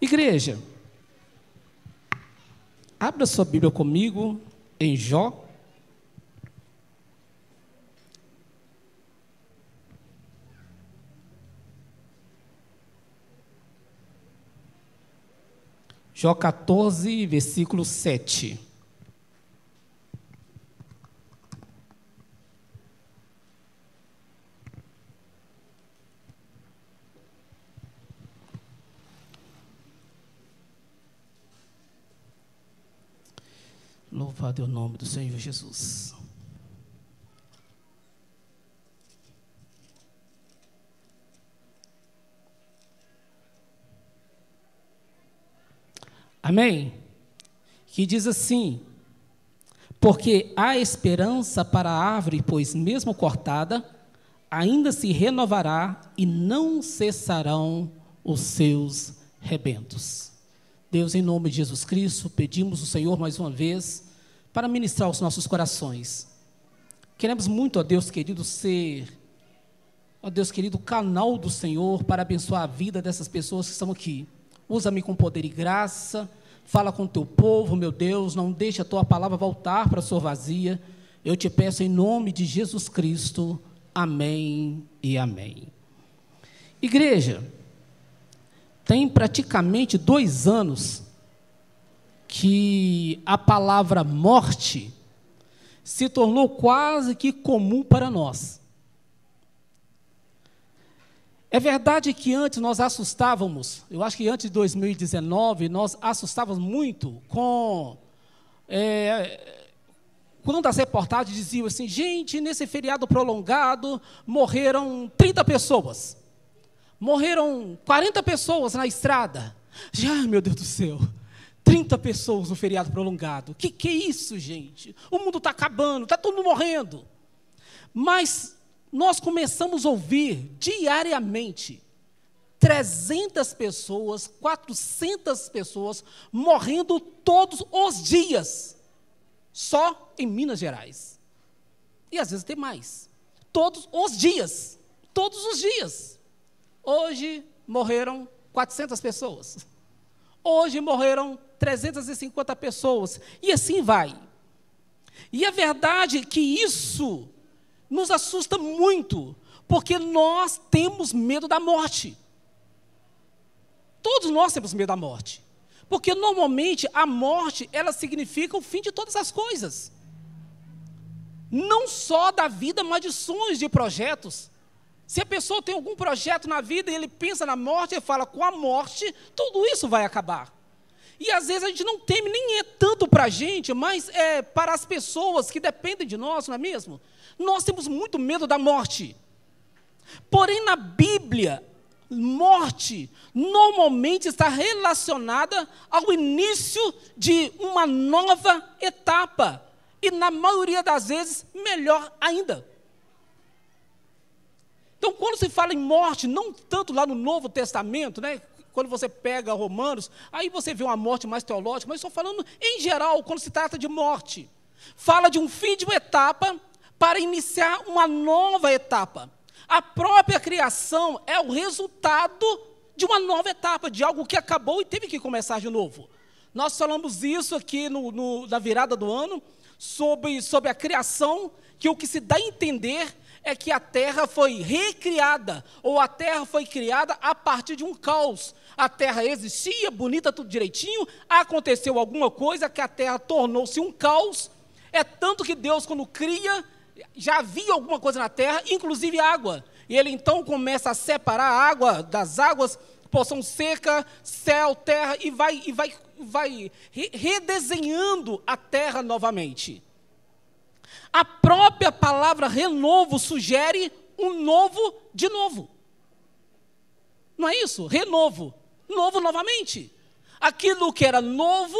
Igreja, abra sua Bíblia comigo em Jó. Jó 14, versículo 7. Louvado é o nome do Senhor Jesus. Amém? Que diz assim: Porque há esperança para a árvore, pois mesmo cortada, ainda se renovará e não cessarão os seus rebentos. Deus, em nome de Jesus Cristo, pedimos o Senhor mais uma vez para ministrar os nossos corações. Queremos muito, ó Deus querido, ser, ó Deus querido, canal do Senhor para abençoar a vida dessas pessoas que estão aqui. Usa-me com poder e graça, fala com o teu povo, meu Deus, não deixe a tua palavra voltar para a sua vazia. Eu te peço em nome de Jesus Cristo. Amém e amém. Igreja, tem praticamente dois anos que a palavra morte se tornou quase que comum para nós. É verdade que antes nós assustávamos, eu acho que antes de 2019, nós assustávamos muito com. É, quando as reportagens diziam assim, gente, nesse feriado prolongado morreram 30 pessoas. Morreram 40 pessoas na estrada. Já, meu Deus do céu. 30 pessoas no feriado prolongado. Que que é isso, gente? O mundo está acabando, está todo mundo morrendo. Mas nós começamos a ouvir diariamente 300 pessoas, 400 pessoas morrendo todos os dias, só em Minas Gerais. E às vezes tem mais. Todos os dias. Todos os dias. Hoje morreram 400 pessoas. Hoje morreram 350 pessoas. E assim vai. E a verdade é que isso nos assusta muito, porque nós temos medo da morte. Todos nós temos medo da morte. Porque normalmente a morte, ela significa o fim de todas as coisas. Não só da vida, mas de sonhos, de projetos. Se a pessoa tem algum projeto na vida e ele pensa na morte, ele fala: com a morte, tudo isso vai acabar. E às vezes a gente não teme, nem é tanto para a gente, mas é para as pessoas que dependem de nós, não é mesmo? Nós temos muito medo da morte. Porém, na Bíblia, morte normalmente está relacionada ao início de uma nova etapa. E na maioria das vezes, melhor ainda. Então, quando se fala em morte, não tanto lá no Novo Testamento, né? Quando você pega Romanos, aí você vê uma morte mais teológica, mas estou falando em geral, quando se trata de morte. Fala de um fim de uma etapa para iniciar uma nova etapa. A própria criação é o resultado de uma nova etapa, de algo que acabou e teve que começar de novo. Nós falamos isso aqui no, no, na virada do ano, sobre, sobre a criação, que o que se dá a entender é que a terra foi recriada, ou a terra foi criada a partir de um caos. A terra existia, bonita, tudo direitinho, aconteceu alguma coisa que a terra tornou-se um caos. É tanto que Deus, quando cria, já havia alguma coisa na terra, inclusive água. E ele então começa a separar a água das águas, porção seca, céu, terra, e vai, e vai, vai redesenhando a terra novamente. A própria palavra renovo sugere um novo de novo. Não é isso? Renovo. Novo novamente. Aquilo que era novo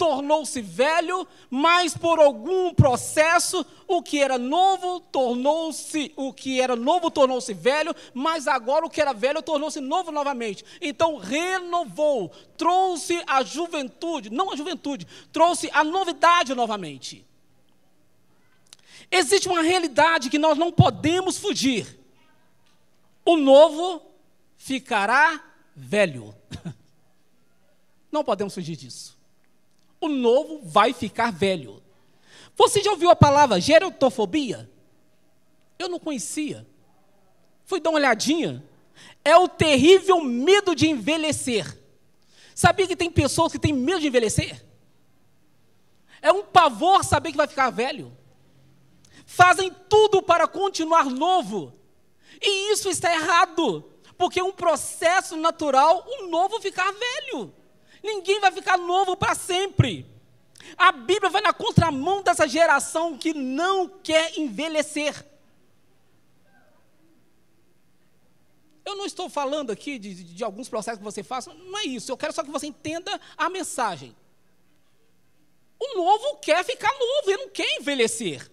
tornou-se velho, mas por algum processo o que era novo tornou-se o que era novo tornou-se velho, mas agora o que era velho tornou-se novo novamente. Então renovou, trouxe a juventude, não a juventude, trouxe a novidade novamente. Existe uma realidade que nós não podemos fugir. O novo ficará velho. Não podemos fugir disso. O novo vai ficar velho. Você já ouviu a palavra gerotofobia? Eu não conhecia. Fui dar uma olhadinha. É o terrível medo de envelhecer. Sabia que tem pessoas que têm medo de envelhecer? É um pavor saber que vai ficar velho. Fazem tudo para continuar novo. E isso está errado, porque é um processo natural o novo ficar velho. Ninguém vai ficar novo para sempre. A Bíblia vai na contramão dessa geração que não quer envelhecer. Eu não estou falando aqui de, de, de, alguns processos que você faça, não é isso. Eu quero só que você entenda a mensagem. O novo quer ficar novo, ele não quer envelhecer.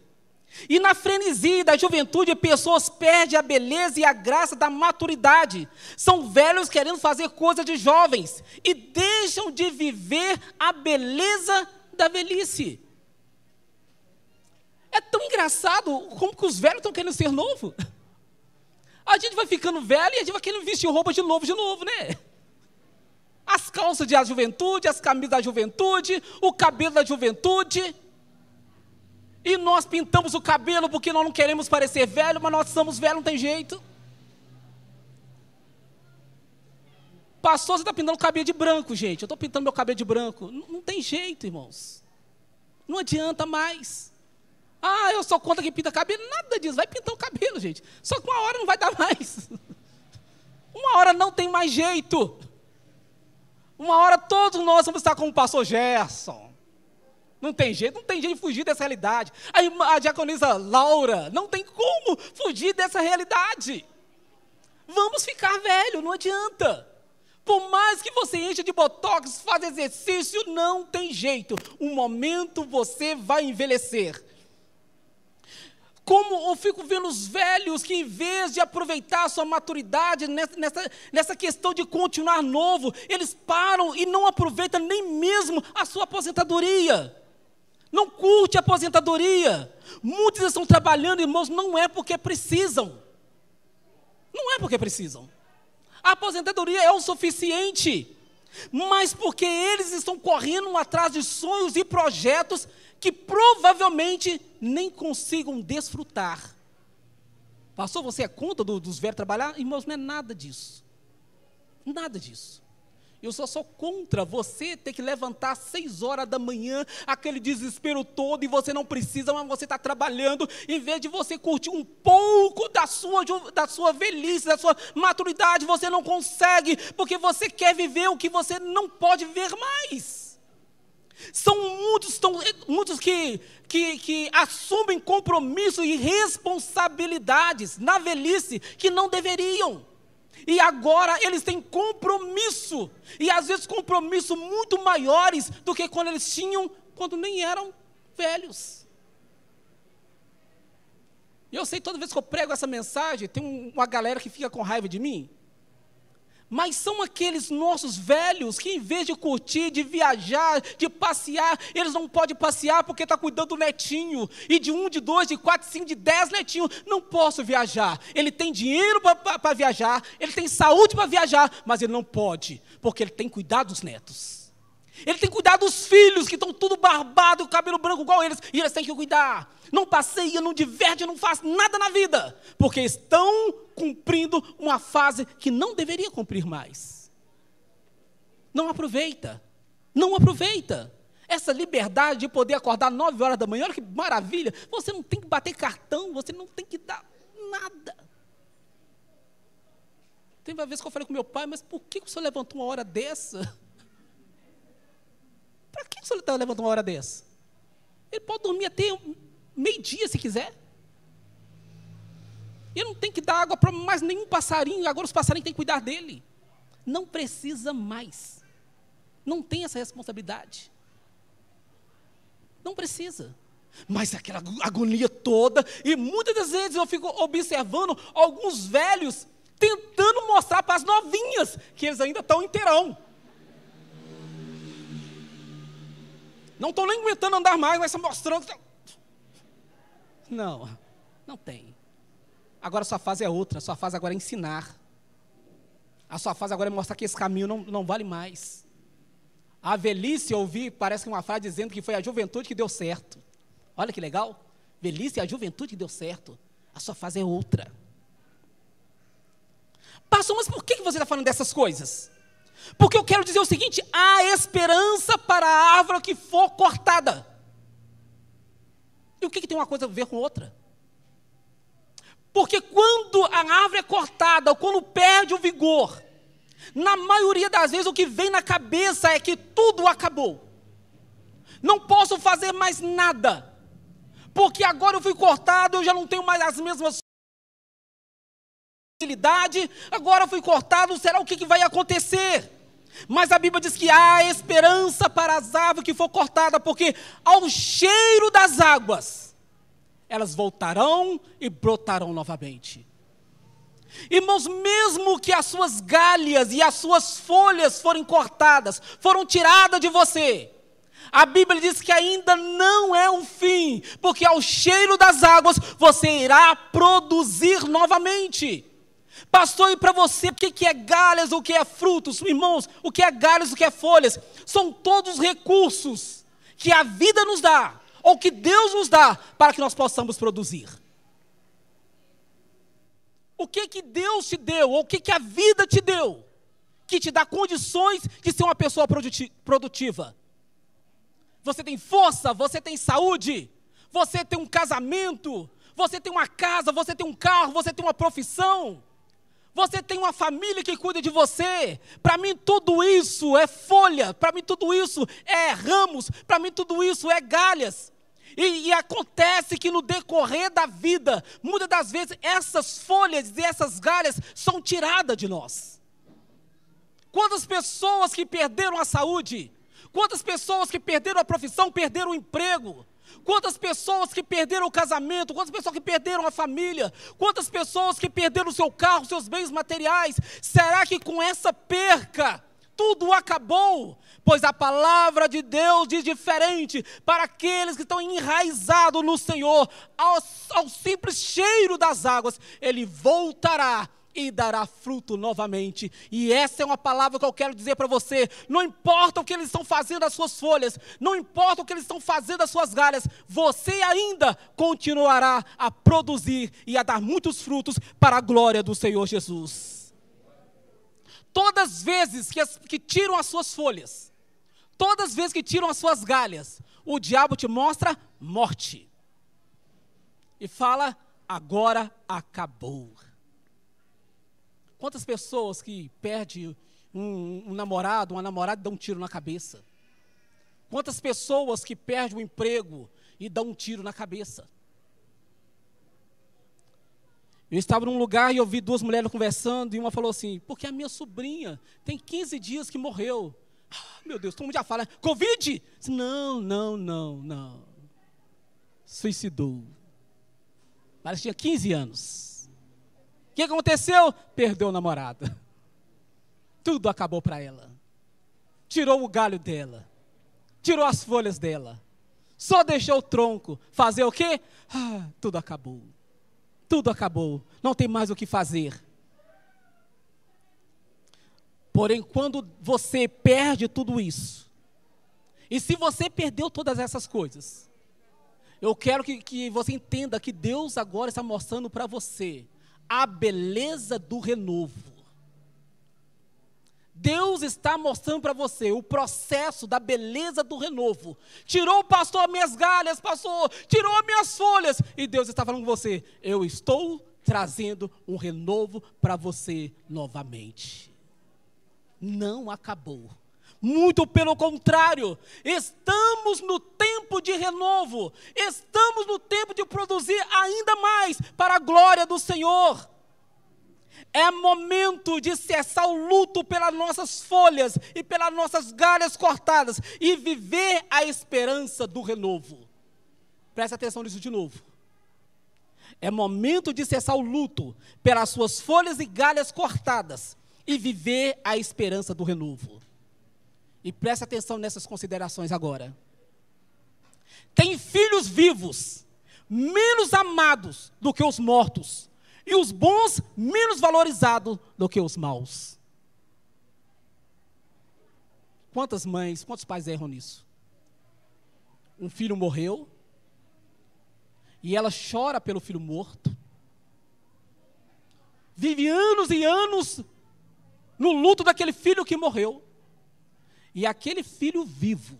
E na frenesi da juventude, pessoas perdem a beleza e a graça da maturidade. São velhos querendo fazer coisas de jovens e deixam de viver a beleza da velhice. É tão engraçado como que os velhos estão querendo ser novo. A gente vai ficando velho e a gente vai querendo vestir roupa de novo, de novo, né? As calças da juventude, as camisas da juventude, o cabelo da juventude. E nós pintamos o cabelo porque nós não queremos parecer velho, mas nós somos velhos, não tem jeito. Pastor, você está pintando o cabelo de branco, gente. Eu estou pintando meu cabelo de branco. Não, não, tem jeito, irmãos. Não adianta mais. Ah, eu sou contra que pinta cabelo. Nada disso. Vai pintar o cabelo, gente. Só que uma hora não vai dar mais. Uma hora não tem mais jeito. Uma hora todos nós vamos estar como o pastor Gerson. Não tem jeito, não tem jeito de fugir dessa realidade. A, a diaconisa Laura, não tem como fugir dessa realidade. Vamos ficar velho, não adianta. Por mais que você encha de botox, faz exercício, não tem jeito. Um momento você vai envelhecer. Como eu fico vendo os velhos que, em vez de aproveitar a sua maturidade nessa, nessa questão de continuar novo, eles param e não aproveitam nem mesmo a sua aposentadoria não curte a aposentadoria. Muitos estão trabalhando, irmãos, não é porque precisam. Não é porque precisam. A aposentadoria é o suficiente, mas porque eles estão correndo atrás de sonhos e projetos que provavelmente nem consigam desfrutar. Pastor, você é contra do, dos velhos trabalhar? Irmãos, não é nada disso. Nada disso. Eu só sou contra você ter que levantar às seis horas da manhã, aquele desespero todo, e você não precisa, mas você está trabalhando, em vez de você curtir um pouco da sua, da sua velhice, da sua maturidade, você não consegue, porque você quer viver o que você não pode ver mais. São muitos, tão, muitos que, que, que assumem compromissos e responsabilidades na velhice que não deveriam. E agora eles têm compromisso. E às vezes compromisso muito maiores do que quando eles tinham quando nem eram velhos. E eu sei toda vez que eu prego essa mensagem, tem uma galera que fica com raiva de mim. Mas são aqueles nossos velhos que, em vez de curtir, de viajar, de passear, eles não podem passear porque está cuidando do netinho. E de um, de dois, de quatro, cinco, de dez netinhos. Não posso viajar. Ele tem dinheiro para viajar, ele tem saúde para viajar, mas ele não pode, porque ele tem cuidado dos netos. Ele tem cuidado dos filhos que estão tudo barbado, cabelo branco igual eles, e eles têm que cuidar. Não passeia, não diverte, não faz nada na vida, porque estão cumprindo uma fase que não deveria cumprir mais. Não aproveita. Não aproveita. Essa liberdade de poder acordar nove horas da manhã, olha que maravilha. Você não tem que bater cartão, você não tem que dar nada. Tem uma vez que eu falei com meu pai, mas por que o senhor levantou uma hora dessa? Para que o senhor está uma hora dessa? Ele pode dormir até meio-dia se quiser. Ele não tem que dar água para mais nenhum passarinho, agora os passarinhos têm que cuidar dele. Não precisa mais. Não tem essa responsabilidade. Não precisa. Mas aquela agonia toda, e muitas das vezes eu fico observando alguns velhos tentando mostrar para as novinhas que eles ainda estão inteirão. Não estou nem aguentando andar mais, vai se mostrando. Não, não tem. Agora sua fase é outra, sua fase agora é ensinar. A sua fase agora é mostrar que esse caminho não, não vale mais. A velhice, eu ouvi, parece que uma frase dizendo que foi a juventude que deu certo. Olha que legal. Velhice é a juventude que deu certo. A sua fase é outra. Pastor, mas por que você está falando dessas coisas? Porque eu quero dizer o seguinte: há esperança para a árvore que for cortada. E o que, que tem uma coisa a ver com outra? Porque quando a árvore é cortada, ou quando perde o vigor, na maioria das vezes o que vem na cabeça é que tudo acabou. Não posso fazer mais nada. Porque agora eu fui cortado, eu já não tenho mais as mesmas facilidade, agora fui cortado, será o que, que vai acontecer? Mas a Bíblia diz que há esperança para as árvores que for cortada, porque ao cheiro das águas, elas voltarão e brotarão novamente. Irmãos, mesmo que as suas galhas e as suas folhas forem cortadas, foram tiradas de você, a Bíblia diz que ainda não é o fim, porque ao cheiro das águas você irá produzir novamente. Pastor, e para você, o que é galhas, o que é frutos? Irmãos, o que é galhas, o que é folhas? São todos recursos que a vida nos dá, ou que Deus nos dá, para que nós possamos produzir. O que que Deus te deu, ou o que que a vida te deu, que te dá condições de ser uma pessoa produtiva? Você tem força, você tem saúde, você tem um casamento, você tem uma casa, você tem um carro, você tem uma profissão. Você tem uma família que cuida de você. Para mim, tudo isso é folha. Para mim, tudo isso é ramos. Para mim, tudo isso é galhas. E, e, acontece que no decorrer da vida, muitas das vezes, essas folhas e essas galhas são tiradas de nós. Quantas pessoas que perderam a saúde, quantas pessoas que perderam a profissão, perderam o emprego, Quantas pessoas que perderam o casamento, quantas pessoas que perderam a família, quantas pessoas que perderam o seu carro, seus bens materiais. Será que com essa perca tudo acabou? Pois a palavra de Deus diz diferente para aqueles que estão enraizados no Senhor, ao, ao simples cheiro das águas, ele voltará e dará fruto novamente. E essa é uma palavra que eu quero dizer para você. Não importa o que eles estão fazendo as suas folhas, não importa o que eles estão fazendo as suas galhas, você ainda continuará a produzir e a dar muitos frutos para a glória do Senhor Jesus. Todas as vezes que, as, que tiram as suas folhas, todas as vezes que tiram as suas galhas, o diabo te mostra morte. E fala: agora acabou. Quantas pessoas que perdem um, um namorado, uma namorada e dão um tiro na cabeça? Quantas pessoas que perdem um emprego e dão um tiro na cabeça? Eu estava num lugar e ouvi duas mulheres conversando e uma falou assim: porque a minha sobrinha tem 15 dias que morreu. Ah, meu Deus, todo mundo já fala, Covid? Não, não, não, não. Suicidou. Parece que tinha 15 anos que aconteceu? Perdeu o namorado. Tudo acabou para ela. Tirou o galho dela. Tirou as folhas dela. Só deixou o tronco. Fazer o quê? Ah, tudo acabou. Tudo acabou. Não tem mais o que fazer. Porém, quando você perde tudo isso, e se você perdeu todas essas coisas, eu quero que, que você entenda que Deus agora está mostrando para você a beleza do renovo. Deus está mostrando para você o processo da beleza do renovo. Tirou pastor as minhas galhas, pastor, tirou as minhas folhas. E Deus está falando com você: eu estou trazendo um renovo para você novamente. Não acabou. Muito pelo contrário, estamos no tempo de renovo, estamos no tempo de produzir ainda mais para a glória do Senhor. É momento de cessar o luto pelas nossas folhas e pelas nossas galhas cortadas e viver a esperança do renovo. Preste atenção nisso de novo. É momento de cessar o luto pelas suas folhas e galhas cortadas e viver a esperança do renovo. E preste atenção nessas considerações agora. Tem filhos vivos, menos amados do que os mortos, e os bons menos valorizados do que os maus. Quantas mães, quantos pais erram nisso? Um filho morreu, e ela chora pelo filho morto, vive anos e anos no luto daquele filho que morreu, e aquele filho vivo,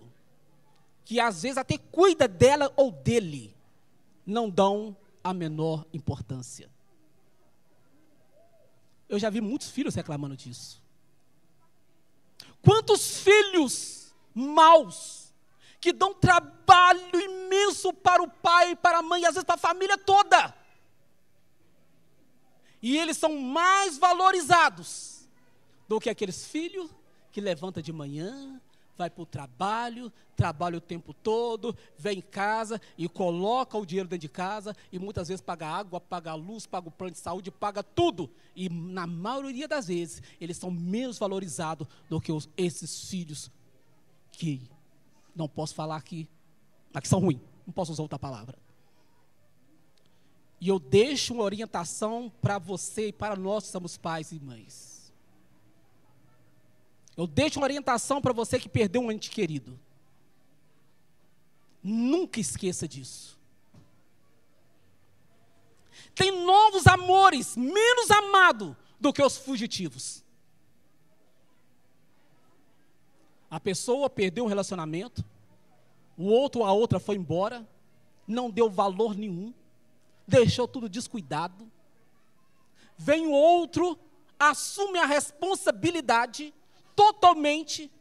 que às vezes até cuida dela ou dele, não dão a menor importância. Eu já vi muitos filhos reclamando disso. Quantos filhos maus que dão trabalho imenso para o pai, para a mãe, e às vezes para a família toda. E eles são mais valorizados do que aqueles filhos que levanta de manhã, vai para o trabalho, trabalha o tempo todo, vem em casa e coloca o dinheiro dentro de casa e muitas vezes paga água, paga luz, paga o plano de saúde, paga tudo. E na maioria das vezes eles são menos valorizados do que os, esses filhos que não posso falar aqui, mas que são ruins, não posso usar outra palavra. E eu deixo uma orientação para você e para nós que somos pais e mães. Eu deixo uma orientação para você que perdeu um ente querido. Nunca esqueça disso. Tem novos amores, menos amado do que os fugitivos. A pessoa perdeu um relacionamento, o outro ou a outra foi embora, não deu valor nenhum, deixou tudo descuidado. Vem o outro, assume a responsabilidade totalmente.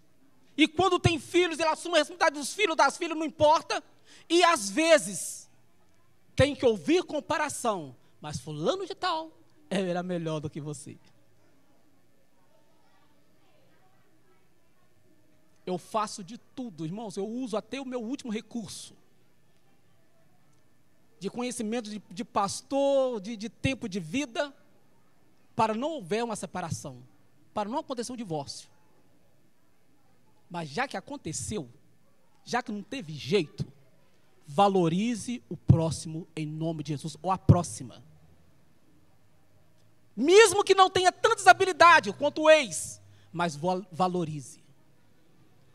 E quando tem filhos, ele assume a responsabilidade dos filhos, das filhas, não importa. E às vezes, tem que ouvir comparação. Mas fulano de tal era melhor do que você. Eu faço de tudo, irmãos. Eu uso até o meu último recurso. De conhecimento de, de pastor, de, de tempo de vida, para não houver uma separação, para não acontecer um divórcio. Mas já que aconteceu, já que não teve jeito, valorize o próximo em nome de Jesus, ou a próxima. Mesmo que não tenha tantas habilidades quanto o ex, mas valorize.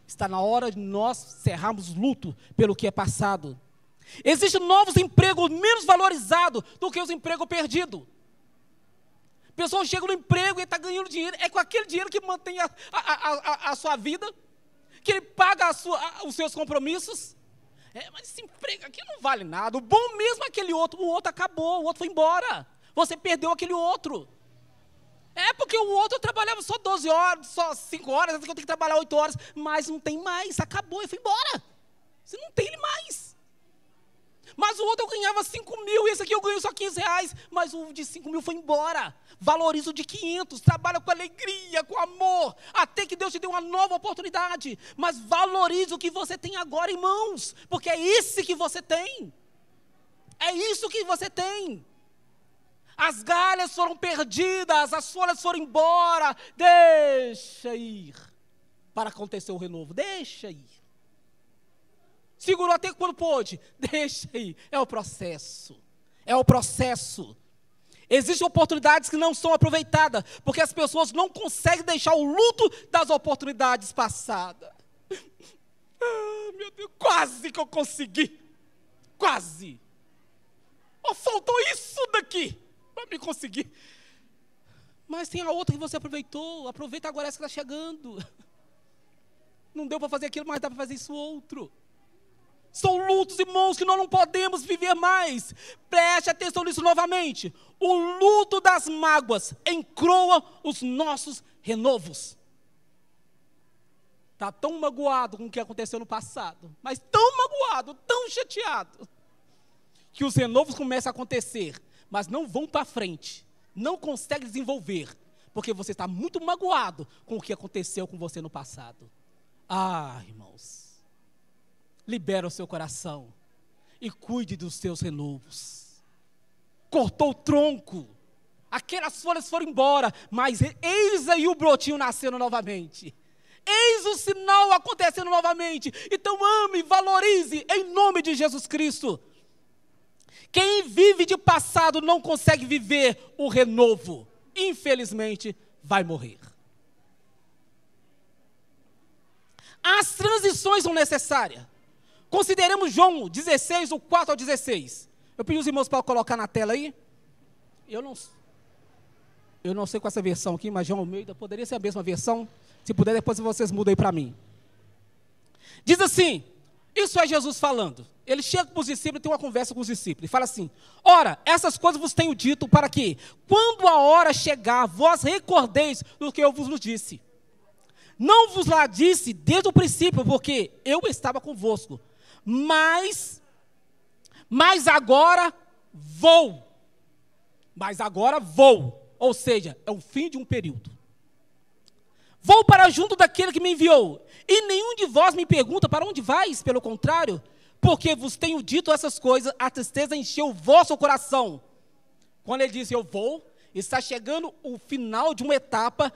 Está na hora de nós cerrarmos luto pelo que é passado. Existem novos empregos menos valorizados do que os empregos perdidos. Pessoa chega no emprego e está ganhando dinheiro, é com aquele dinheiro que mantém a, a, a, a sua vida que ele paga sua, os seus compromissos. É, mas esse emprego aqui não vale nada. O bom mesmo é aquele outro. O outro acabou, o outro foi embora. Você perdeu aquele outro. É porque o outro trabalhava só 12 horas, só 5 horas, eu tenho que trabalhar 8 horas, mas não tem mais, acabou e foi embora. Você não tem ele mais. Mas o outro eu ganhava 5 mil, e esse aqui eu ganho só 15 reais. Mas o de 5 mil foi embora. Valoriza o de 500, trabalha com alegria, com amor, até que Deus te dê uma nova oportunidade. Mas valorize o que você tem agora, irmãos, porque é esse que você tem. É isso que você tem. As galhas foram perdidas, as folhas foram embora. Deixa ir para acontecer o renovo. Deixa ir. Segurou até quando pôde. Deixa aí. É o processo. É o processo. Existem oportunidades que não são aproveitadas, porque as pessoas não conseguem deixar o luto das oportunidades passadas. Ah, meu Deus, quase que eu consegui. Quase. Oh, faltou isso daqui para me conseguir. Mas tem a outra que você aproveitou. Aproveita agora essa que está chegando. Não deu para fazer aquilo, mas dá para fazer isso outro. São lutos, irmãos, que nós não podemos viver mais. Preste atenção nisso novamente. O luto das mágoas encroa os nossos renovos. Está tão magoado com o que aconteceu no passado, mas tão magoado, tão chateado, que os renovos começam a acontecer, mas não vão para frente, não consegue desenvolver, porque você está muito magoado com o que aconteceu com você no passado. Ah, irmãos libera o seu coração e cuide dos seus renovos. Cortou o tronco, aquelas folhas foram embora, mas eis aí o brotinho nascendo novamente. Eis o sinal acontecendo novamente. Então ame, valorize em nome de Jesus Cristo. Quem vive de passado não consegue viver o renovo. Infelizmente, vai morrer. As transições são necessárias. Consideremos João 16, do 4 ao 16. Eu pedi os irmãos para colocar na tela aí. Eu não, eu não sei com essa versão aqui, mas João Almeida poderia ser a mesma versão. Se puder, depois vocês mudem para mim. Diz assim: Isso é Jesus falando. Ele chega para os discípulos e tem uma conversa com os discípulos. E fala assim: Ora, essas coisas vos tenho dito para que, quando a hora chegar, vós recordeis do que eu vos disse. Não vos lá disse desde o princípio, porque eu estava convosco. Mas, mas agora vou. Mas agora vou. Ou seja, é o fim de um período. Vou para junto daquele que me enviou. E nenhum de vós me pergunta para onde vais, pelo contrário, porque vos tenho dito essas coisas, a tristeza encheu o vosso coração. Quando ele diz eu vou, está chegando o final de uma etapa,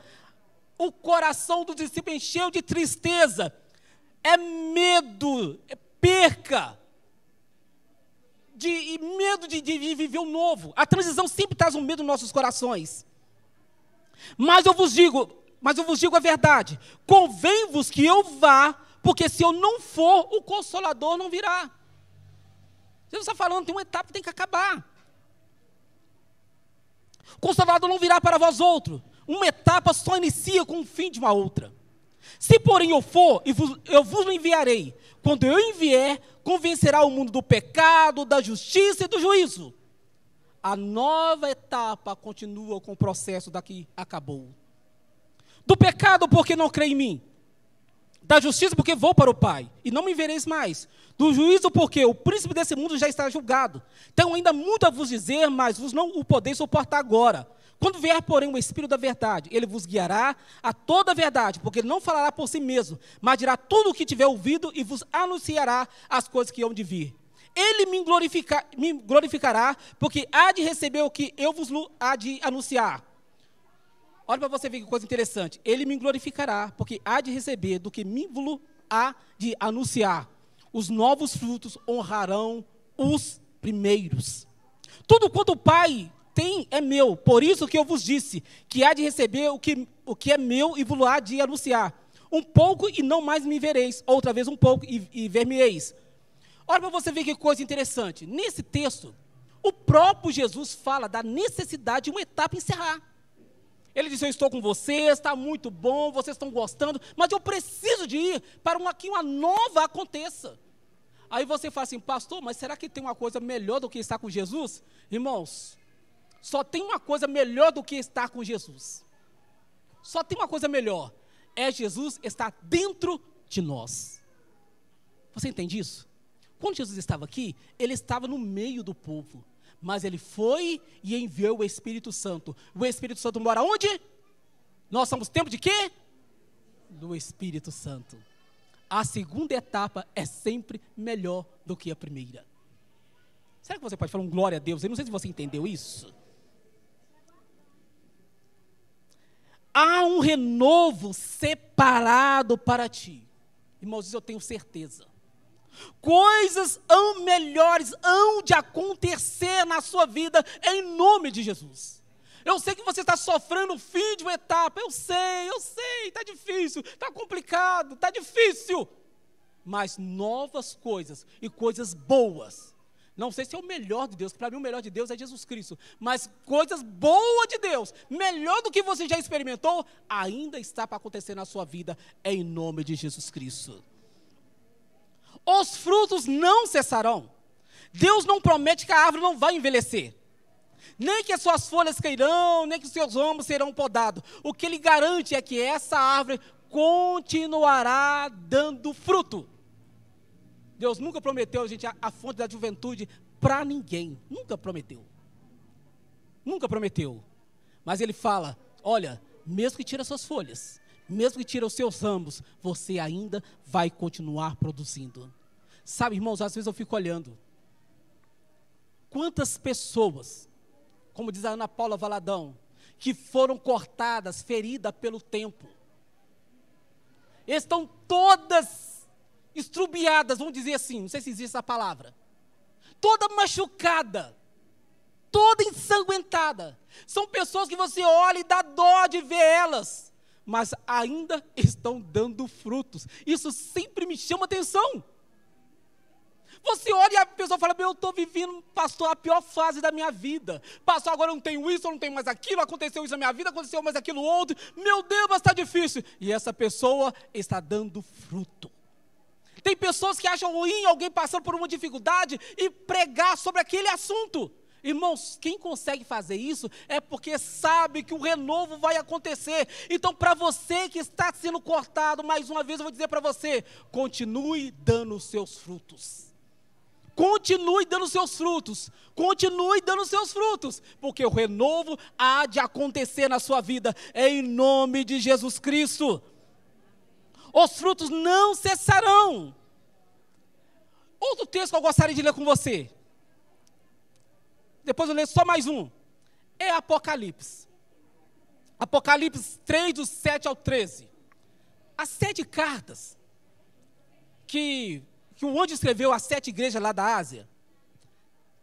o coração do discípulo encheu de tristeza, é medo, é perca, de medo de, de, viver o novo. A transição sempre traz um medo nos nossos corações. Mas eu vos digo, mas eu vos digo a verdade: convém-vos que eu vá, porque se eu não for, o consolador não virá. Jesus está falando, tem uma etapa que tem que acabar. O consolador não virá para vós outros. Uma etapa só inicia com o fim de uma outra. Se porém eu for, eu vos enviarei. Quando eu envier, convencerá o mundo do pecado, da justiça e do juízo. A nova etapa continua com o processo daqui acabou. Do pecado, porque não crê em mim. Da justiça, porque vou para o Pai, e não me vereis mais. Do juízo, porque o príncipe desse mundo já está julgado. Tenho ainda muito a vos dizer, mas vos não o podeis suportar agora. Quando vier, porém, o Espírito da verdade, ele vos guiará a toda a verdade, porque ele não falará por si mesmo, mas dirá tudo o que tiver ouvido e vos anunciará as coisas que hão de vir. Ele me, me glorificará, porque há de receber o que eu vos há de anunciar. Olha para você ver que coisa interessante. Ele me glorificará, porque há de receber do que me há de anunciar. Os novos frutos honrarão os primeiros. Tudo quanto o Pai tem é meu. Por isso que eu vos disse que há de receber o que, o que é meu e vos há de anunciar. Um pouco e não mais me vereis, outra vez um pouco e, e ver-me-eis. Olha para você ver que coisa interessante. Nesse texto, o próprio Jesus fala da necessidade de uma etapa encerrar. Ele diz: Eu estou com vocês, está muito bom, vocês estão gostando, mas eu preciso de ir para uma, que uma nova aconteça. Aí você fala assim, pastor, mas será que tem uma coisa melhor do que estar com Jesus? Irmãos, só tem uma coisa melhor do que estar com Jesus. Só tem uma coisa melhor. É Jesus estar dentro de nós. Você entende isso? Quando Jesus estava aqui, ele estava no meio do povo. Mas ele foi e enviou o Espírito Santo. O Espírito Santo mora onde? Nós somos tempo de quê? Do Espírito Santo. A segunda etapa é sempre melhor do que a primeira. Será que você pode falar um glória a Deus? Eu não sei se você entendeu isso. Há um renovo separado para ti. Irmãos, eu tenho certeza. Coisas melhores hão de acontecer na sua vida em nome de Jesus. Eu sei que você está sofrendo o fim de uma etapa. Eu sei, eu sei, está difícil, está complicado, está difícil. Mas novas coisas e coisas boas não sei se é o melhor de Deus, para mim o melhor de Deus é Jesus Cristo. Mas coisas boas de Deus, melhor do que você já experimentou, ainda está para acontecer na sua vida, em nome de Jesus Cristo. Os frutos não cessarão. Deus não promete que a árvore não vai envelhecer. Nem que as suas folhas cairão, nem que os seus ramos serão podados. O que ele garante é que essa árvore continuará dando fruto. Deus nunca prometeu, gente, a, a fonte da juventude para ninguém. Nunca prometeu. Nunca prometeu. Mas ele fala: olha, mesmo que tire as suas folhas, mesmo que tire os seus ramos, você ainda vai continuar produzindo. Sabe, irmãos, às vezes eu fico olhando. Quantas pessoas, como diz a Ana Paula Valadão, que foram cortadas, feridas pelo tempo, estão todas estrubiadas, vamos dizer assim, não sei se existe essa palavra. Toda machucada, toda ensanguentada. São pessoas que você olha e dá dó de ver elas. mas ainda estão dando frutos. Isso sempre me chama atenção. Você olha e a pessoa fala: Meu, eu estou vivendo, pastor, a pior fase da minha vida. Pastor, agora eu não tenho isso, eu não tenho mais aquilo, aconteceu isso na minha vida, aconteceu mais aquilo outro. Meu Deus, mas está difícil. E essa pessoa está dando fruto. Tem pessoas que acham ruim alguém passando por uma dificuldade e pregar sobre aquele assunto. Irmãos, quem consegue fazer isso é porque sabe que o renovo vai acontecer. Então, para você que está sendo cortado, mais uma vez eu vou dizer para você: continue dando os seus frutos. Continue dando seus frutos, continue dando seus frutos, porque o renovo há de acontecer na sua vida, em nome de Jesus Cristo. Os frutos não cessarão. Outro texto que eu gostaria de ler com você, depois eu leio só mais um. É Apocalipse. Apocalipse 3, do 7 ao 13. As sete cartas que, que o anjo escreveu às sete igrejas lá da Ásia,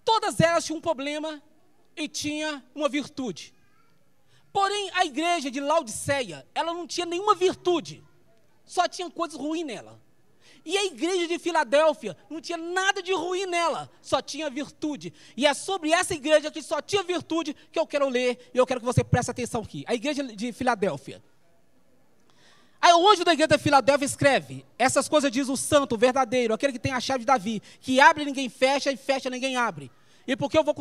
todas elas tinham um problema e tinha uma virtude. Porém, a igreja de Laodiceia, ela não tinha nenhuma virtude, só tinha coisas ruins nela. E a igreja de Filadélfia não tinha nada de ruim nela, só tinha virtude. E é sobre essa igreja que só tinha virtude que eu quero ler e eu quero que você preste atenção aqui. A igreja de Filadélfia. Aí o anjo da igreja de Filadélfia escreve: Essas coisas diz o santo, o verdadeiro, aquele que tem a chave de Davi, que abre ninguém fecha e fecha ninguém abre. E por que eu vou,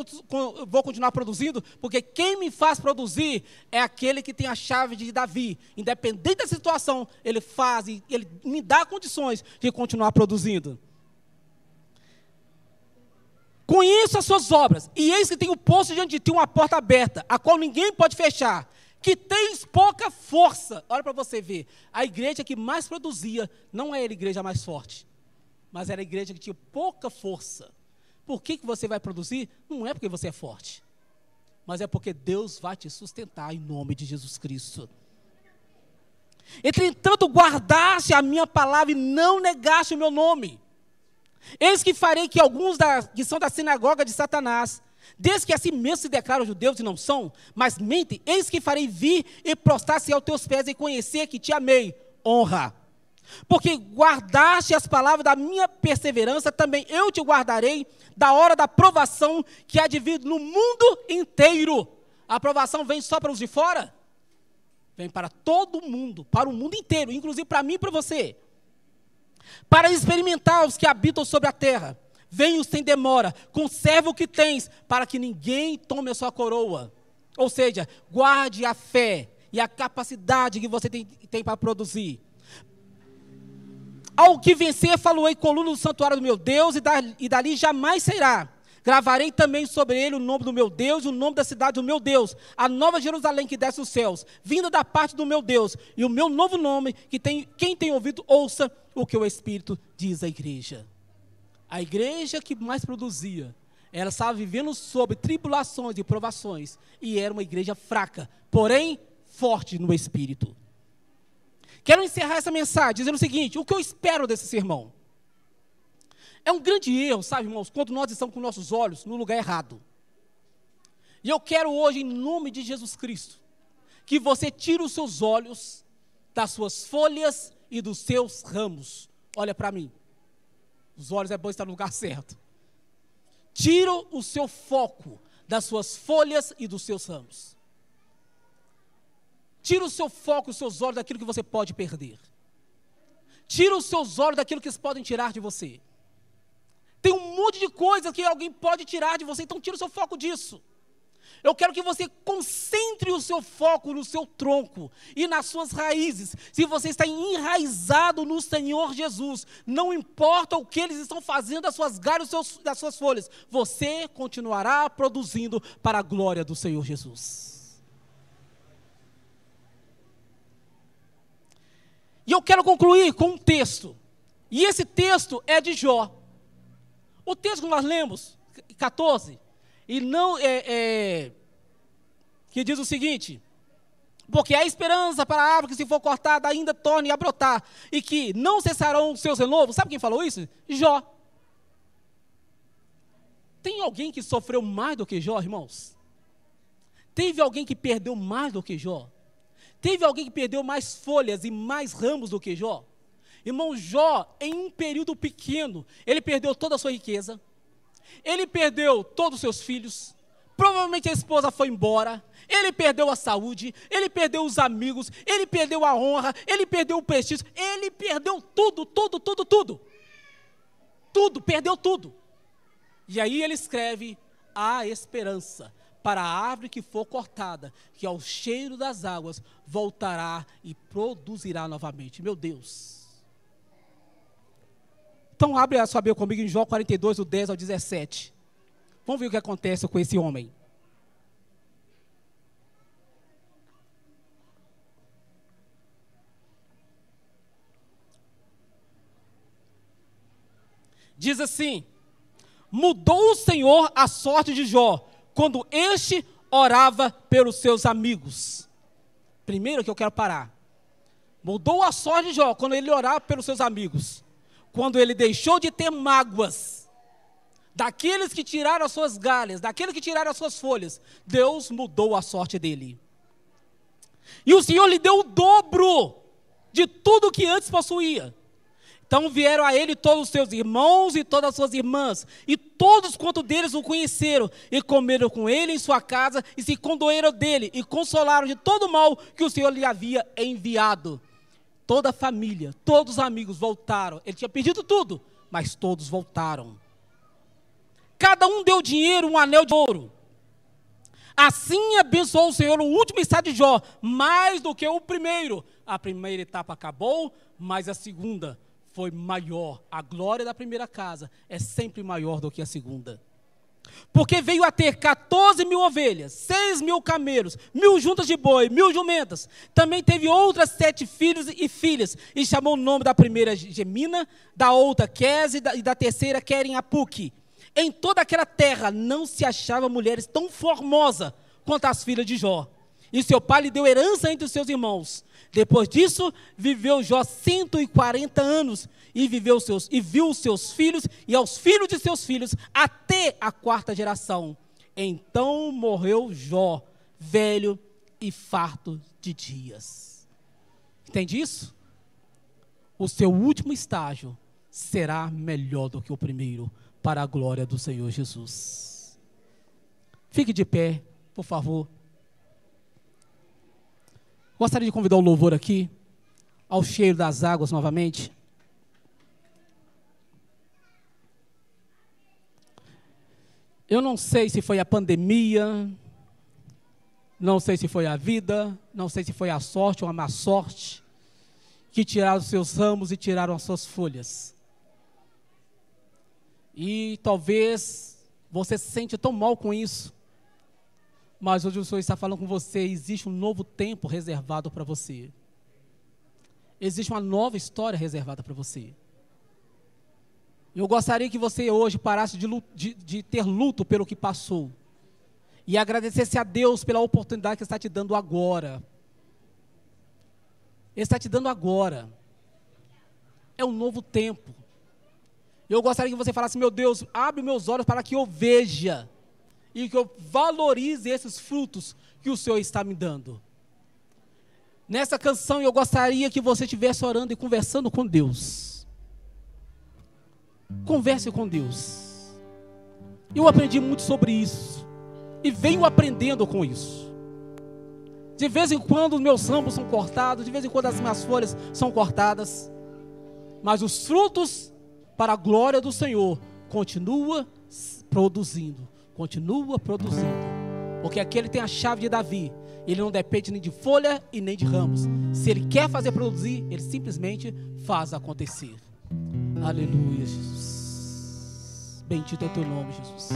vou, continuar produzindo? Porque quem me faz produzir é aquele que tem a chave de Davi. Independente da situação, ele faz e ele me dá condições de continuar produzindo. Conheço as suas obras, e eis que tenho posto diante de ti uma porta aberta, a qual ninguém pode fechar, que tens pouca força. Olha para você ver, a igreja que mais produzia não era a igreja mais forte, mas era a igreja que tinha pouca força. Por que, que você vai produzir? Não é porque você é forte, mas é porque Deus vai te sustentar em nome de Jesus Cristo. Entretanto, guardaste a minha palavra e não negaste o meu nome. Eis que farei que alguns da, que são da sinagoga de Satanás, desde que assim mesmo se declaram judeus e não são, mas mentem, eis que farei vir e prostrar-se aos teus pés e conhecer que te amei. Honra. Porque guardaste as palavras da minha perseverança, também eu te guardarei da hora da provação que há de vir no mundo inteiro. A aprovação vem só para os de fora? Vem para todo mundo, para o mundo inteiro, inclusive para mim e para você. Para experimentar os que habitam sobre a terra. Venho sem demora, conserva o que tens, para que ninguém tome a sua coroa. Ou seja, guarde a fé e a capacidade que você tem, tem para produzir. Ao que vencer, faloei coluna do santuário do meu Deus, e, dali, jamais sairá. Gravarei também sobre ele o nome do meu Deus e o nome da cidade do meu Deus, a nova Jerusalém que desce os céus, vinda da parte do meu Deus, e o meu novo nome, que tem, quem tem ouvido, ouça o que o Espírito diz à igreja. A igreja que mais produzia, ela estava vivendo sob tribulações e provações, e era uma igreja fraca, porém forte no Espírito. Quero encerrar essa mensagem dizendo o seguinte: o que eu espero desse sermão? É um grande erro, sabe, irmãos, quando nós estamos com nossos olhos no lugar errado. E eu quero hoje, em nome de Jesus Cristo, que você tire os seus olhos das suas folhas e dos seus ramos. Olha para mim. Os olhos é bom estar no lugar certo. Tira o seu foco das suas folhas e dos seus ramos. Tira o seu foco, os seus olhos daquilo que você pode perder. Tira os seus olhos daquilo que eles podem tirar de você. Tem um monte de coisas que alguém pode tirar de você, então tira o seu foco disso. Eu quero que você concentre o seu foco no seu tronco e nas suas raízes. Se você está enraizado no Senhor Jesus, não importa o que eles estão fazendo das suas galhas, das suas folhas, você continuará produzindo para a glória do Senhor Jesus. E eu quero concluir com um texto. E esse texto é de Jó. O texto que nós lemos, 14, e não é, é que diz o seguinte: porque há esperança para a árvore que, se for cortada, ainda torne a brotar, e que não cessarão os seus renovos. Sabe quem falou isso? Jó. Tem alguém que sofreu mais do que Jó, irmãos? Teve alguém que perdeu mais do que Jó? Teve alguém que perdeu mais folhas e mais ramos do que Jó? Irmão, Jó, em um período pequeno, ele perdeu toda a sua riqueza, ele perdeu todos os seus filhos, provavelmente a esposa foi embora, ele perdeu a saúde, ele perdeu os amigos, ele perdeu a honra, ele perdeu o prestígio, ele perdeu tudo, tudo, tudo, tudo. Tudo, perdeu tudo. E aí ele escreve: a esperança para a árvore que for cortada, que ao cheiro das águas voltará e produzirá novamente. Meu Deus. Então abre a sua Bíblia comigo em Jó 42, do 10 ao 17. Vamos ver o que acontece com esse homem. Diz assim: Mudou o Senhor a sorte de Jó, quando este orava pelos seus amigos. Primeiro que eu quero parar. Mudou a sorte de Jó quando ele orava pelos seus amigos. Quando ele deixou de ter mágoas daqueles que tiraram as suas galhas, daqueles que tiraram as suas folhas, Deus mudou a sorte dele. E o Senhor lhe deu o dobro de tudo que antes possuía. Então vieram a ele todos os seus irmãos e todas as suas irmãs, e todos quanto deles o conheceram, e comeram com ele em sua casa, e se condoeram dele, e consolaram de todo o mal que o Senhor lhe havia enviado. Toda a família, todos os amigos voltaram. Ele tinha pedido tudo, mas todos voltaram. Cada um deu dinheiro, um anel de ouro. Assim abençoou o Senhor o último estado de Jó, mais do que o primeiro. A primeira etapa acabou, mas a segunda foi maior. A glória da primeira casa é sempre maior do que a segunda. Porque veio a ter 14 mil ovelhas, 6 mil camelos, mil juntas de boi, mil jumentas. Também teve outras sete filhos e filhas, e chamou o nome da primeira Gemina, da outra Quese e da terceira Querem Apuque. Em toda aquela terra não se achava mulheres tão formosas quanto as filhas de Jó. E seu pai lhe deu herança entre os seus irmãos. Depois disso, viveu Jó 140 anos e viveu seus e viu os seus filhos e aos filhos de seus filhos até a quarta geração. Então morreu Jó, velho e farto de dias. Entende isso? O seu último estágio será melhor do que o primeiro, para a glória do Senhor Jesus. Fique de pé, por favor. Gostaria de convidar o louvor aqui, ao cheiro das águas novamente. Eu não sei se foi a pandemia, não sei se foi a vida, não sei se foi a sorte ou a má sorte, que tiraram os seus ramos e tiraram as suas folhas. E talvez você se sente tão mal com isso, mas hoje o Senhor está falando com você, existe um novo tempo reservado para você. Existe uma nova história reservada para você. Eu gostaria que você hoje parasse de, de, de, ter luto pelo que passou. E agradecesse a Deus pela oportunidade que está te dando agora. Ele está te dando agora. É um novo tempo. Eu gostaria que você falasse, meu Deus, abre meus olhos para que eu veja e que eu valorize esses frutos que o Senhor está me dando. Nessa canção eu gostaria que você estivesse orando e conversando com Deus. Converse com Deus. Eu aprendi muito sobre isso e venho aprendendo com isso. De vez em quando os meus ramos são cortados, de vez em quando as minhas folhas são cortadas, mas os frutos para a glória do Senhor continua produzindo continua produzindo. Porque aquele tem a chave de Davi. Ele não depende nem de folha e nem de ramos. Se ele quer fazer produzir, ele simplesmente faz acontecer. Aleluia, Jesus. Bendito é teu nome, Jesus.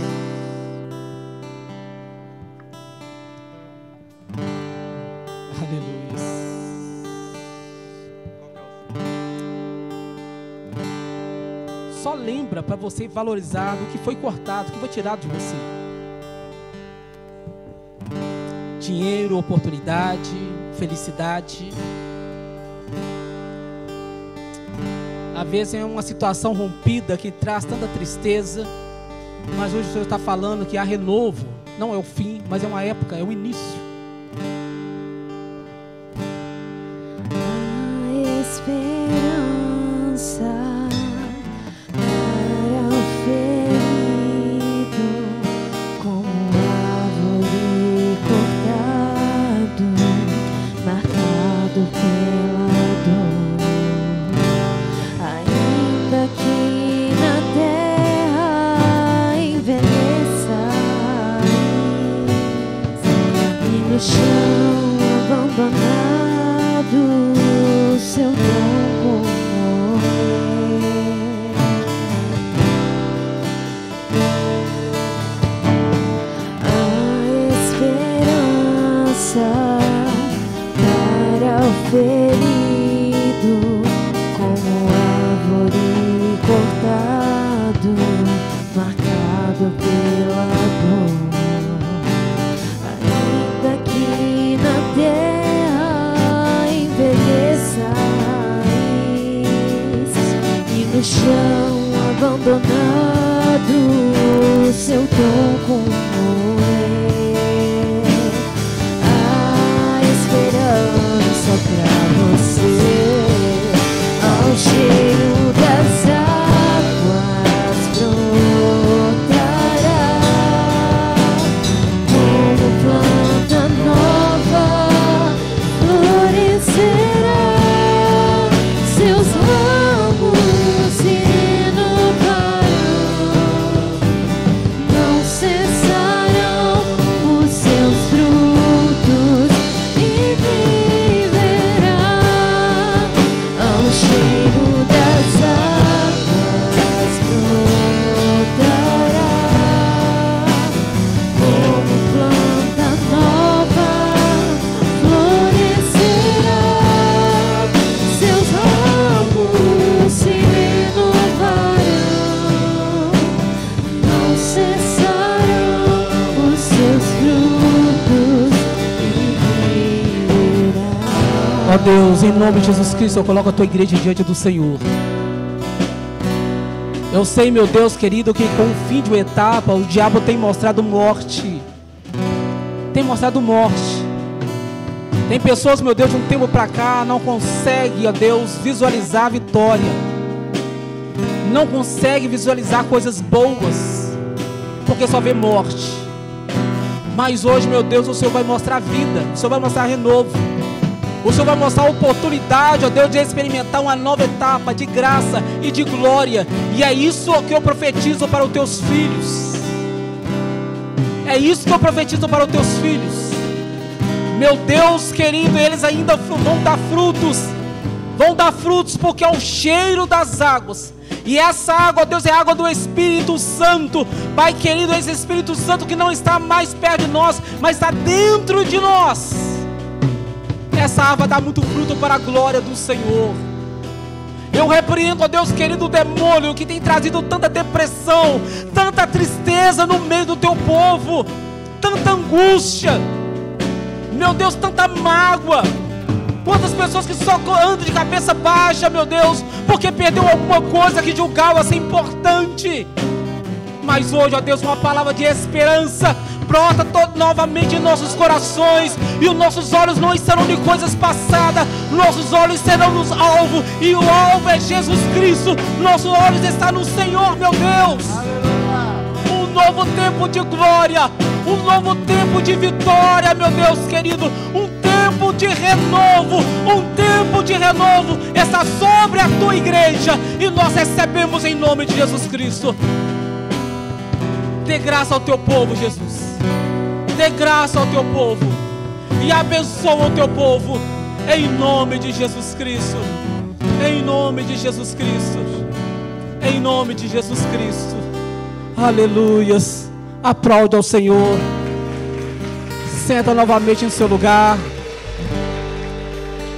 lembra para você valorizar o que foi cortado, o que foi tirado de você. Dinheiro, oportunidade, felicidade. Às vezes é uma situação rompida que traz tanta tristeza, mas hoje o Senhor está falando que há renovo, não é o fim, mas é uma época, é o início. Deus, em nome de Jesus Cristo, eu coloco a tua igreja diante do Senhor. Eu sei, meu Deus querido, que com o fim de uma etapa, o diabo tem mostrado morte. Tem mostrado morte. Tem pessoas, meu Deus, de um tempo para cá, não consegue, ó Deus, visualizar a vitória. Não consegue visualizar coisas boas, porque só vê morte. Mas hoje, meu Deus, o Senhor vai mostrar vida, o Senhor vai mostrar renovo. O Senhor vai mostrar a oportunidade, ó Deus, de experimentar uma nova etapa de graça e de glória. E é isso que eu profetizo para os teus filhos. É isso que eu profetizo para os teus filhos. Meu Deus querido, eles ainda vão dar frutos. Vão dar frutos porque é o cheiro das águas. E essa água, Deus, é água do Espírito Santo. Pai querido, esse Espírito Santo que não está mais perto de nós, mas está dentro de nós. Essa árvore dá muito fruto para a glória do Senhor. Eu repreendo, ó Deus querido, o demônio que tem trazido tanta depressão, tanta tristeza no meio do teu povo, tanta angústia, meu Deus, tanta mágoa. Quantas pessoas que só andam de cabeça baixa, meu Deus, porque perdeu alguma coisa que julgava ser importante. Mas hoje, ó Deus, uma palavra de esperança brota to- novamente em nossos corações, e os nossos olhos não estarão de coisas passadas, nossos olhos serão nos alvo, e o alvo é Jesus Cristo, nossos olhos estão no Senhor, meu Deus. Um novo tempo de glória, um novo tempo de vitória, meu Deus querido, um tempo de renovo, um tempo de renovo está sobre a tua igreja, e nós recebemos em nome de Jesus Cristo. Dê graça ao teu povo, Jesus. Dê graça ao teu povo. E abençoa o teu povo. Em nome de Jesus Cristo. Em nome de Jesus Cristo. Em nome de Jesus Cristo. Aleluias. Aplaude ao Senhor. Senta novamente em seu lugar.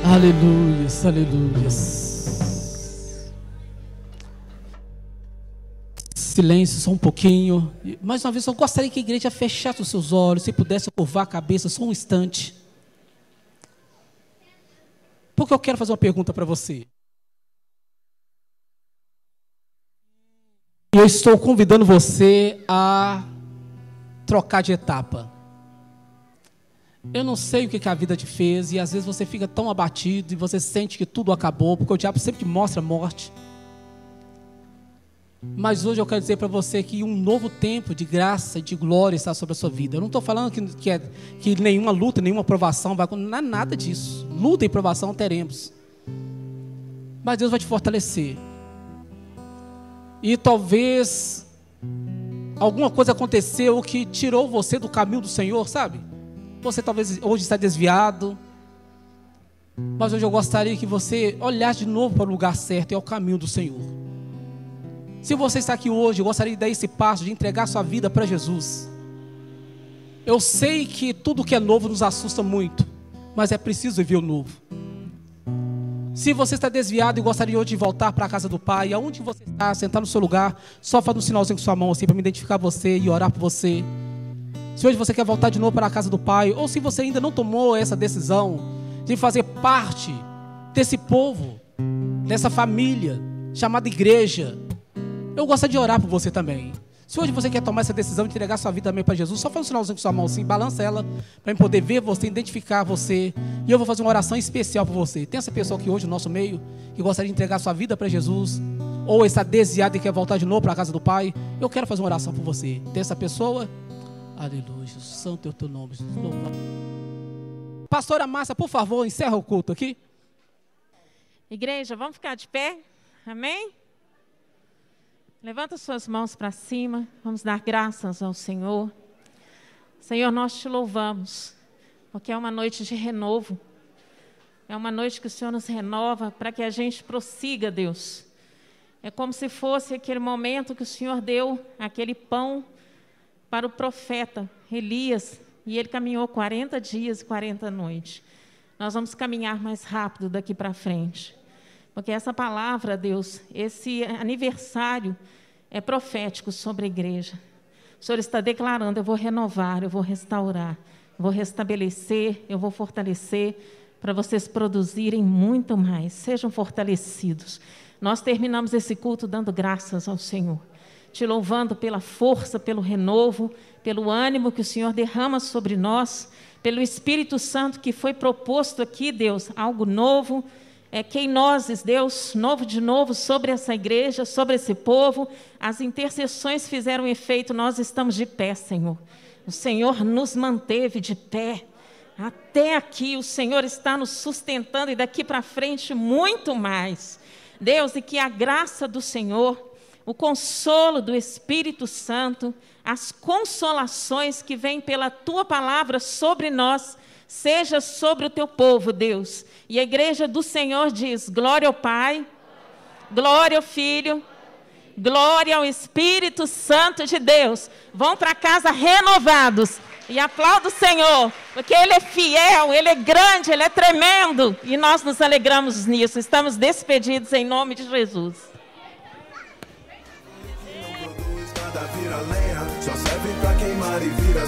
Aleluias, aleluias. Silêncio só um pouquinho. E, Mais uma vez, eu gostaria que a igreja fechasse os seus olhos, se pudesse curvar a cabeça só um instante. Porque eu quero fazer uma pergunta para você. Eu estou convidando você a trocar de etapa. Eu não sei o que a vida te fez, e às vezes você fica tão abatido e você sente que tudo acabou, porque o diabo sempre te mostra a morte. Mas hoje eu quero dizer para você que um novo tempo de graça e de glória está sobre a sua vida. Eu não estou falando que, que, é, que nenhuma luta, nenhuma provação vai acontecer. É nada disso. Luta e provação teremos. Mas Deus vai te fortalecer. E talvez alguma coisa aconteceu que tirou você do caminho do Senhor, sabe? Você talvez hoje está desviado. Mas hoje eu gostaria que você olhasse de novo para o lugar certo e ao caminho do Senhor. Se você está aqui hoje, gostaria de dar esse passo, de entregar sua vida para Jesus. Eu sei que tudo que é novo nos assusta muito, mas é preciso viver o novo. Se você está desviado e gostaria hoje de voltar para a casa do Pai, aonde você está, sentar no seu lugar, só faz um sinalzinho com sua mão assim para me identificar você e orar por você. Se hoje você quer voltar de novo para a casa do Pai, ou se você ainda não tomou essa decisão de fazer parte desse povo, dessa família chamada igreja. Eu gostaria de orar por você também. Se hoje você quer tomar essa decisão de entregar sua vida também para Jesus, só faz um sinalzinho com sua mão assim, balança ela, para eu poder ver você, identificar você. E eu vou fazer uma oração especial por você. Tem essa pessoa aqui hoje no nosso meio que gostaria de entregar sua vida para Jesus, ou está desviada e quer voltar de novo para a casa do Pai. Eu quero fazer uma oração por você. Tem essa pessoa? Aleluia, santo é o teu nome. Pastora Márcia, por favor, encerra o culto aqui. Igreja, vamos ficar de pé? Amém? Levanta suas mãos para cima, vamos dar graças ao Senhor. Senhor, nós te louvamos, porque é uma noite de renovo. É uma noite que o Senhor nos renova para que a gente prossiga, Deus. É como se fosse aquele momento que o Senhor deu aquele pão para o profeta Elias, e ele caminhou 40 dias e 40 noites. Nós vamos caminhar mais rápido daqui para frente. Porque essa palavra, Deus, esse aniversário é profético sobre a igreja. O Senhor está declarando: eu vou renovar, eu vou restaurar, eu vou restabelecer, eu vou fortalecer, para vocês produzirem muito mais. Sejam fortalecidos. Nós terminamos esse culto dando graças ao Senhor, te louvando pela força, pelo renovo, pelo ânimo que o Senhor derrama sobre nós, pelo Espírito Santo que foi proposto aqui, Deus, algo novo é que em nós, Deus, novo de novo, sobre essa igreja, sobre esse povo, as intercessões fizeram efeito, nós estamos de pé, Senhor. O Senhor nos manteve de pé. Até aqui o Senhor está nos sustentando e daqui para frente muito mais. Deus, e que a graça do Senhor, o consolo do Espírito Santo, as consolações que vêm pela tua palavra sobre nós, seja sobre o teu povo, Deus. E a igreja do Senhor diz: glória ao Pai, glória ao Filho, glória ao Espírito Santo de Deus. Vão para casa renovados. E aplauda o Senhor, porque Ele é fiel, Ele é grande, Ele é tremendo. E nós nos alegramos nisso. Estamos despedidos em nome de Jesus. Vira lenha, só serve pra queimar e vira